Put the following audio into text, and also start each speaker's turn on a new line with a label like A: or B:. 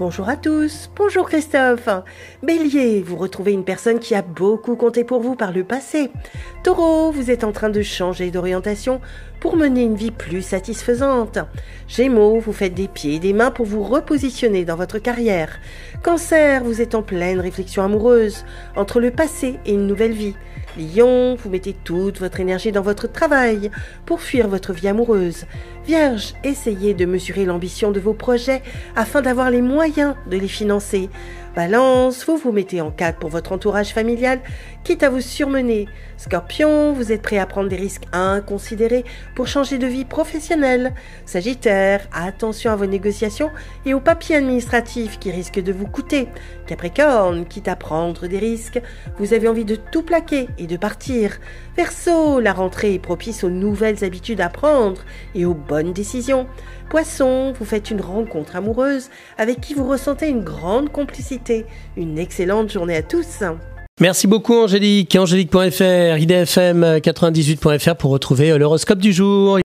A: Bonjour à tous, bonjour Christophe. Bélier, vous retrouvez une personne qui a beaucoup compté pour vous par le passé. Taureau, vous êtes en train de changer d'orientation pour mener une vie plus satisfaisante. Gémeaux, vous faites des pieds et des mains pour vous repositionner dans votre carrière. Cancer, vous êtes en pleine réflexion amoureuse entre le passé et une nouvelle vie. Lion, vous mettez toute votre énergie dans votre travail pour fuir votre vie amoureuse. Vierge, essayez de mesurer l'ambition de vos projets afin d'avoir les moyens de les financer. Balance, vous vous mettez en cadre pour votre entourage familial, quitte à vous surmener. Scorpion, vous êtes prêt à prendre des risques inconsidérés pour changer de vie professionnelle. Sagittaire, attention à vos négociations et aux papiers administratifs qui risquent de vous coûter. Capricorne, quitte à prendre des risques, vous avez envie de tout plaquer et de partir. Verseau, la rentrée est propice aux nouvelles habitudes à prendre et aux bonnes décisions. Poisson, vous faites une rencontre amoureuse avec qui vous ressentez une grande complicité. Une excellente journée à tous.
B: Merci beaucoup Angélique. Angélique.fr, idfm98.fr pour retrouver l'horoscope du jour.